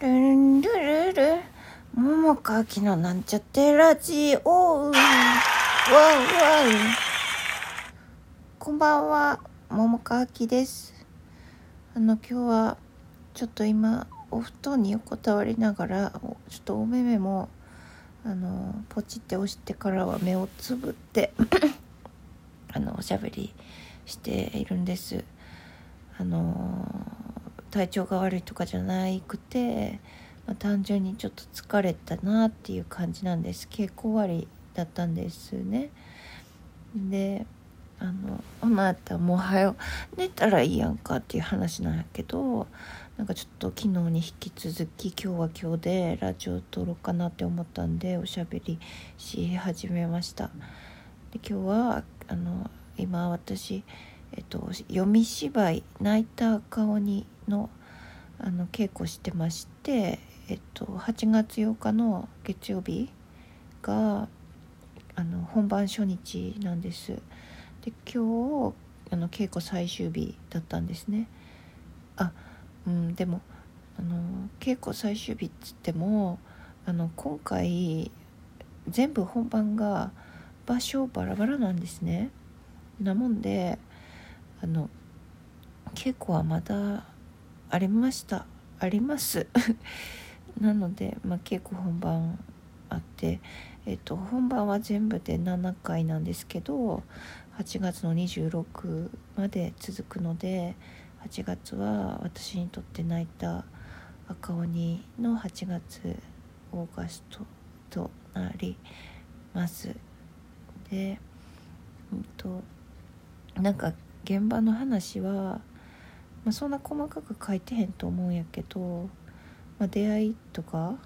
ルンルルル桃かきのなんちゃってラジオ。わうわうこんばんは。桃かきです。あの今日はちょっと今お布団に横たわりながらちょっとお目目もあのポチって押してからは目をつぶってあのおしゃべりしているんです。あの体調が悪いとかじゃなくて、まあ、単純にちょっと疲れたなっていう感じなんです。稽古終わりだったんですね。であの「あなたもうはよ寝たらいいやんか」っていう話なんやけどなんかちょっと昨日に引き続き今日は今日でラジオ撮ろうかなって思ったんでおしゃべりし始めました。で今日はあの今私えっと、読み芝居「泣いた顔にの」あの稽古してまして、えっと、8月8日の月曜日があの本番初日なんです。で今日あの稽古最終日だったんですね。あうんでもあの稽古最終日っつってもあの今回全部本番が場所バラバラなんですね。なもんであの稽古はまだありましたあります なので、まあ、稽古本番あって、えっと、本番は全部で7回なんですけど8月の26まで続くので8月は私にとって泣いた赤鬼の8月オーガストとなります。で、うんと、なんか現場の話は、まあ、そんな細かく書いてへんと思うんやけど、まあ、出会いとか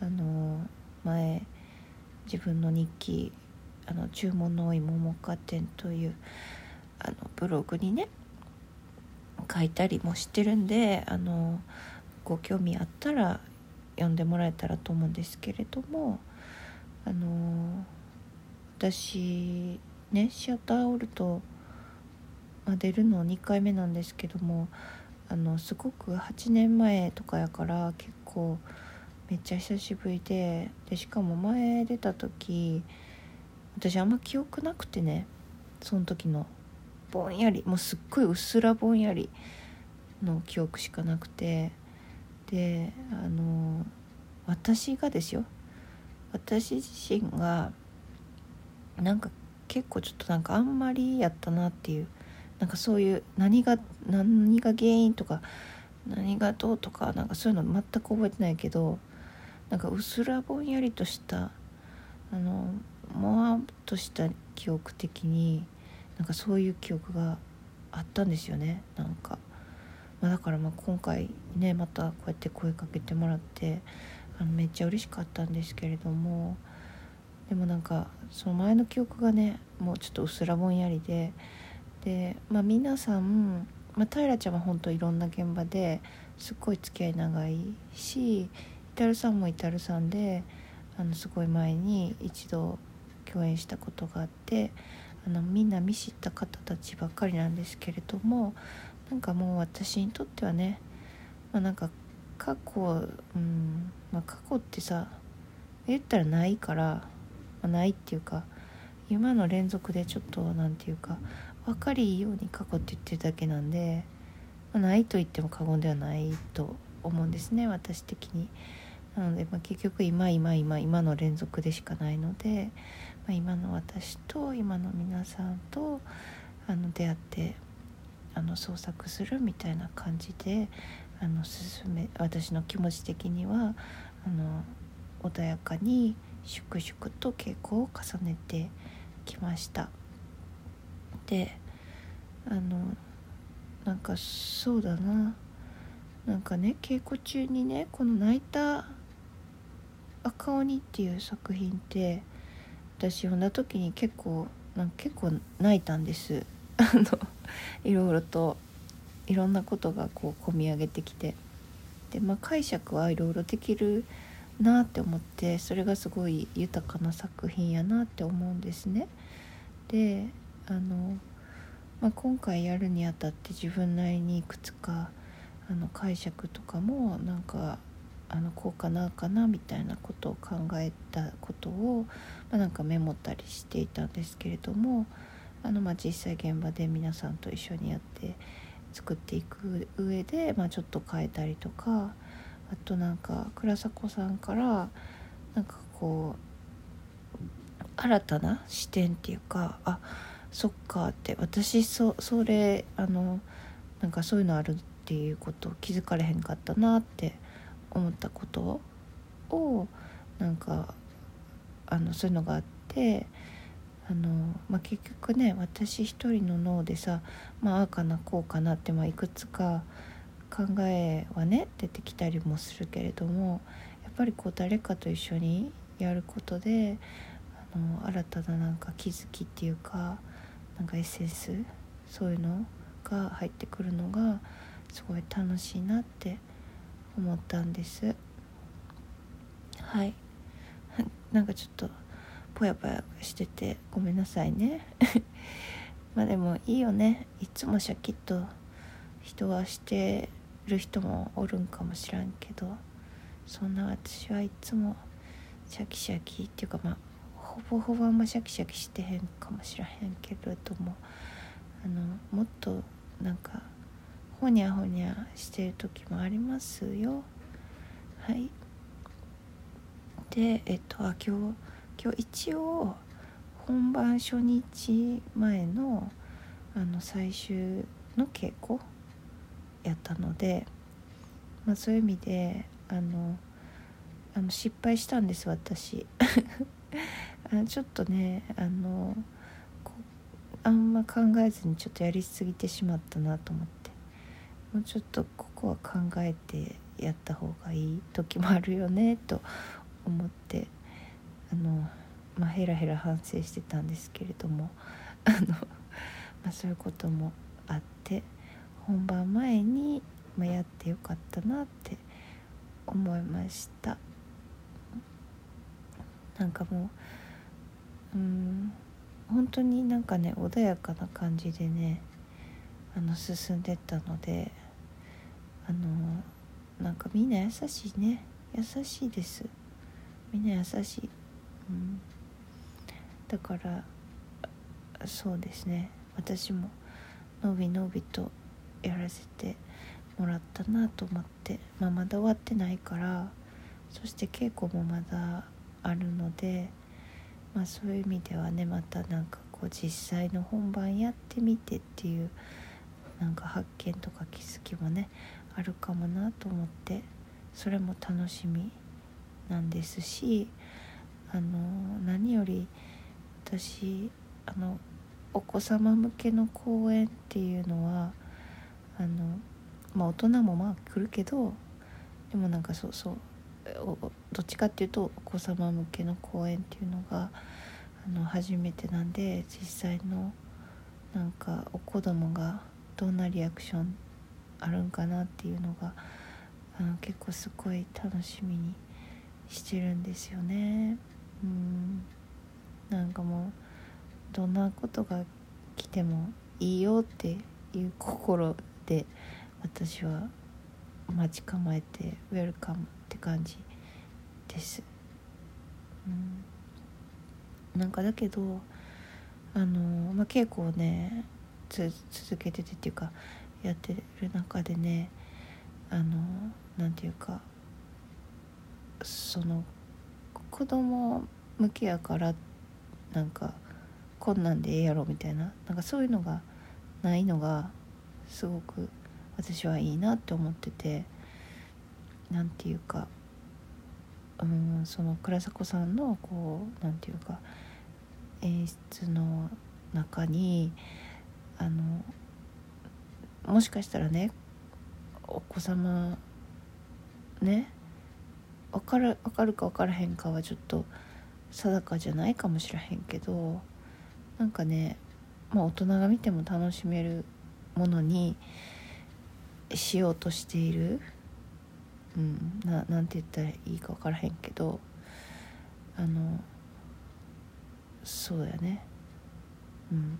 あの前自分の日記「あの注文の多い桃花店」というあのブログにね書いたりもしてるんであのご興味あったら読んでもらえたらと思うんですけれどもあの私ねシアターオルトまあ、出るの2回目なんですけどもあのすごく8年前とかやから結構めっちゃ久しぶりででしかも前出た時私あんま記憶なくてねその時のぼんやりもうすっごいうっすらぼんやりの記憶しかなくてであの私がですよ私自身がなんか結構ちょっとなんかあんまりやったなっていうなんかそういう何が何が原因とか何がどうとかなんかそういうの全く覚えてないけどなんかうすらぼんやりとしたあのもわっとした記憶的になんかそういう記憶があったんですよね。なんか、まあ、だからまあ今回ねまたこうやって声かけてもらってあのめっちゃ嬉しかったんですけれどもでもなんかその前の記憶がねもうちょっとうすらぼんやりでで、まあ、皆さん、まあ、平ちゃんは本当いろんな現場ですっごい付き合い長いしイタルさんもイタルさんであのすごい前に一度共演したことがあってあのみんな見知った方たちばっかりなんですけれどもなんかもう私にとってはね、まあ、なんか過去、うんまあ、過去ってさ言ったらないから、まあ、ないっていうか今の連続でちょっと何て言うか分かりいいように過去って言ってるだけなんで、まあ、ないと言っても過言ではないと思うんですね私的に。なので、まあ、結局今今今今の連続でしかないので、まあ、今の私と今の皆さんとあの出会ってあの創作するみたいな感じであの進め私の気持ち的にはあの穏やかに粛々と稽古を重ねてきました。であのなんかそうだな。なんかね稽古中にねこの「泣いた赤鬼」っていう作品って私読んだ時に結構なんか結構泣いたんです。あのいろいろといろんなことがこう込み上げてきて。でまあ解釈はいろいろできるなって思ってそれがすごい豊かな作品やなって思うんですね。であの、まあ、今回やるにあたって自分なりにいくつかあの解釈とかもなんかあのこうかなかなみたいなことを考えたことを、まあ、なんかメモったりしていたんですけれどもあの、まあ、実際現場で皆さんと一緒にやって作っていく上で、まあ、ちょっと変えたりとかあとなんか倉迫さんからなんかこう新たな視点っていうかあそっかって私そそれあのなんかそういうのあるっていうこと気づかれへんかったなって思ったことをなんかあのそういうのがあってあの、まあ、結局ね私一人の脳でさ、まあ、ああかなこうかなって、まあ、いくつか考えはね出てきたりもするけれどもやっぱりこう誰かと一緒にやることであの新たななんか気づきっていうかなんかエッセンス？そういうのが入ってくるのがすごい楽しいなって思ったんです。はい。なんかちょっとぽやぽやしててごめんなさいね。まあでもいいよね。いつもシャキッと人はしてる人もおるんかもしらんけどそんな私はいつもシャキシャキっていうかまあほぼほぼあんまシャキシャキしてへんかもしらへんけれどもあのもっとなんかほにゃほにゃしてる時もありますよ。はい。でえっとあ今日今日一応本番初日前のあの最終の稽古やったので、まあ、そういう意味であのあの失敗したんです私。ちょっとねあのあんま考えずにちょっとやりすぎてしまったなと思って。もうちょっとここは考えてやった方がいい時もあるよねと思ってあの、まあ、ヘラヘラ反省してたんですけれども あの、まあ、そういうこともあって本番前に、まあ、やってよかったなって思いました。なんかもううん。本当になんかね穏やかな感じでねあの進んでったのであのなんかみんな優しいね。優しいです。みんな優しい、うん、だからそうですね。私ものびのびとやらせてもらったなと思って、まあ、まだ終わってないからそして稽古もまだあるので、まあ、そういう意味ではねまたなんかこう実際の本番やってみてっていうなんか発見とか気づきもねあるかもなと思ってそれも楽しみなんですしあの何より私あのお子様向けの公演っていうのはあのまあ大人もまあ来るけどでもなんかそうそうどっちかっていうとお子様向けの公演っていうのがあの初めてなんで実際のなんかお子供がどんなリアクションあるんかなっていうのがあの結構すごい楽しみにしてるんですよね。うんなんかもうどんなことが来てもいいよっていう心で私は待ち構えてウェルカムって感じです。うん、なんかだけどあの、まあ、稽古をね続けててっていうかやってる中でねあのなんていうかその子供向けやからなんかこんなんでええやろみたいななんかそういうのがないのがすごく私はいいなって思っててなんていうかうんその倉迫さんのこうなんていうか演出の中にあのもしかしたらねお子様ね分かる分かるか分からへんかはちょっと定かじゃないかもしれへんけどなんかねまあ大人が見ても楽しめるものにしようとしている、うん、ななんて言ったらいいか分からへんけどあのそうやね。うん。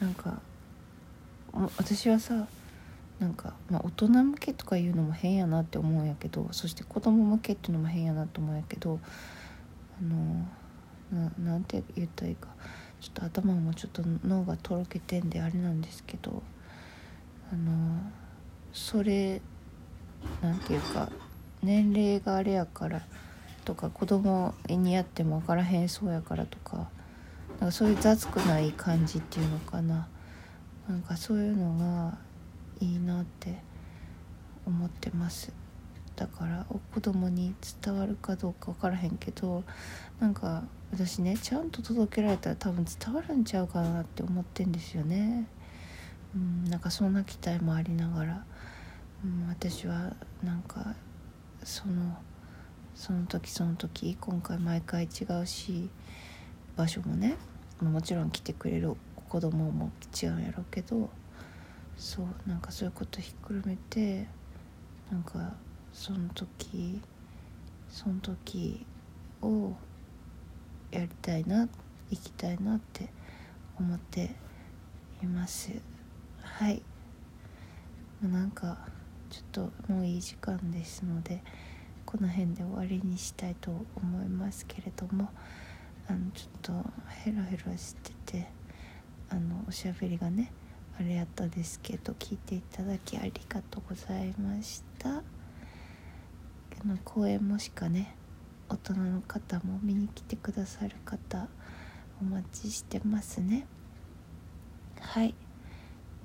なんか私はさなんか、まあ、大人向けとか言うのも変やなって思うんやけどそして子供向けっていうのも変やなと思うんやけどあのななんて言ったらいいか。ちょっと頭もちょっと脳がとろけてんであれなんですけど。あのそれなんていうか年齢があれやからとか子供にやっても分からへんそうやからとかなんかそういう雑くない感じっていうのかななんかそういうのがいいなって思ってますだから子供に伝わるかどうか分からへんけどなんか私ねちゃんと届けられたら多分伝わるんちゃうかなって思ってんですよね。うん、なんかそんな期待もありながら、うん、私はなんかそのその時その時今回毎回違うし場所もねもちろん来てくれる子供も違うんやろうけどそうなんかそういうことひっくるめてなんかその時その時をやりたいな行きたいなって思っています。はい。なんかちょっともういい時間ですのでこの辺で終わりにしたいと思いますけれどもあのちょっとヘラヘラしててあのおしゃべりがねあれやったですけど聞いていただきありがとうございました。あの公演もしかね大人の方も見に来てくださる方お待ちしてますね。はい。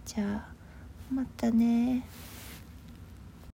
じゃあまたね。